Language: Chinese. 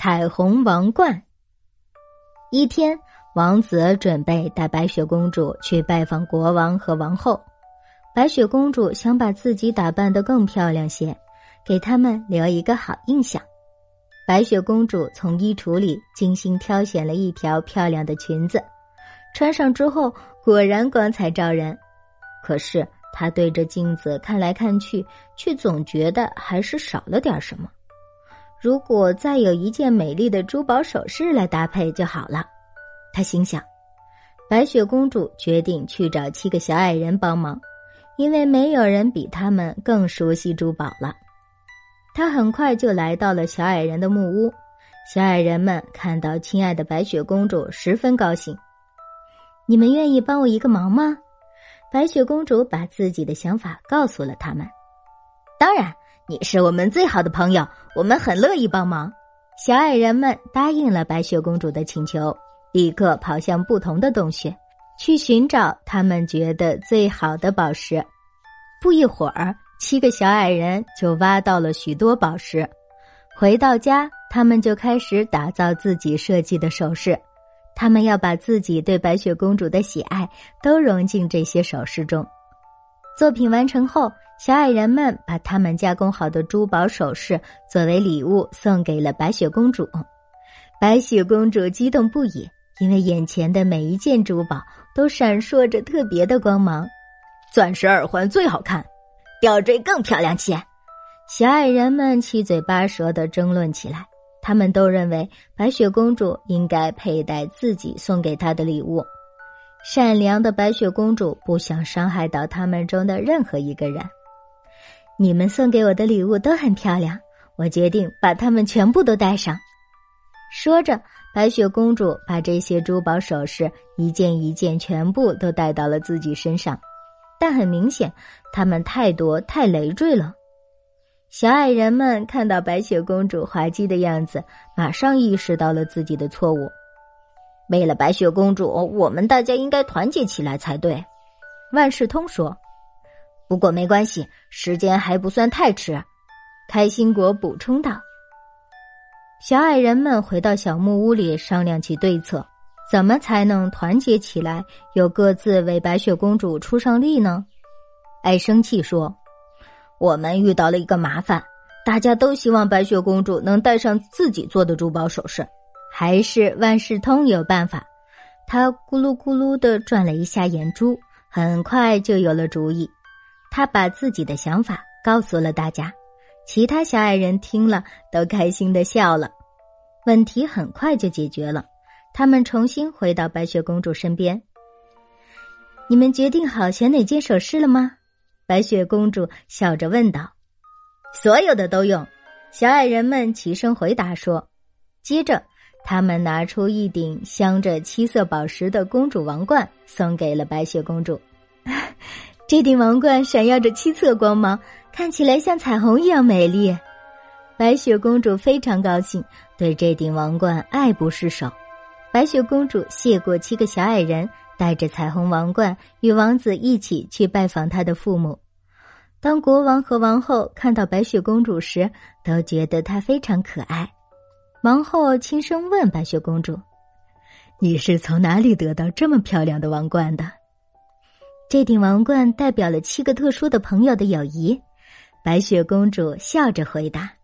彩虹王冠。一天，王子准备带白雪公主去拜访国王和王后。白雪公主想把自己打扮得更漂亮些，给他们留一个好印象。白雪公主从衣橱里精心挑选了一条漂亮的裙子，穿上之后果然光彩照人。可是她对着镜子看来看去，却总觉得还是少了点什么。如果再有一件美丽的珠宝首饰来搭配就好了，她心想。白雪公主决定去找七个小矮人帮忙，因为没有人比他们更熟悉珠宝了。她很快就来到了小矮人的木屋，小矮人们看到亲爱的白雪公主，十分高兴。你们愿意帮我一个忙吗？白雪公主把自己的想法告诉了他们。当然。你是我们最好的朋友，我们很乐意帮忙。小矮人们答应了白雪公主的请求，立刻跑向不同的洞穴，去寻找他们觉得最好的宝石。不一会儿，七个小矮人就挖到了许多宝石。回到家，他们就开始打造自己设计的首饰。他们要把自己对白雪公主的喜爱都融进这些首饰中。作品完成后。小矮人们把他们加工好的珠宝首饰作为礼物送给了白雪公主。白雪公主激动不已，因为眼前的每一件珠宝都闪烁着特别的光芒。钻石耳环最好看，吊坠更漂亮些。小矮人们七嘴八舌的争论起来，他们都认为白雪公主应该佩戴自己送给她的礼物。善良的白雪公主不想伤害到他们中的任何一个人。你们送给我的礼物都很漂亮，我决定把它们全部都带上。说着，白雪公主把这些珠宝首饰一件一件全部都带到了自己身上，但很明显，它们太多太累赘了。小矮人们看到白雪公主滑稽的样子，马上意识到了自己的错误。为了白雪公主，我们大家应该团结起来才对。万事通说。不过没关系，时间还不算太迟。开心果补充道。小矮人们回到小木屋里商量起对策，怎么才能团结起来，又各自为白雪公主出上力呢？爱生气说：“我们遇到了一个麻烦，大家都希望白雪公主能戴上自己做的珠宝首饰，还是万事通有办法。”他咕噜咕噜的转了一下眼珠，很快就有了主意。他把自己的想法告诉了大家，其他小矮人听了都开心的笑了。问题很快就解决了，他们重新回到白雪公主身边。你们决定好选哪件首饰了吗？白雪公主笑着问道。所有的都用，小矮人们齐声回答说。接着，他们拿出一顶镶着七色宝石的公主王冠，送给了白雪公主。这顶王冠闪耀着七色光芒，看起来像彩虹一样美丽。白雪公主非常高兴，对这顶王冠爱不释手。白雪公主谢过七个小矮人，带着彩虹王冠与王子一起去拜访他的父母。当国王和王后看到白雪公主时，都觉得她非常可爱。王后轻声问白雪公主：“你是从哪里得到这么漂亮的王冠的？”这顶王冠代表了七个特殊的朋友的友谊，白雪公主笑着回答。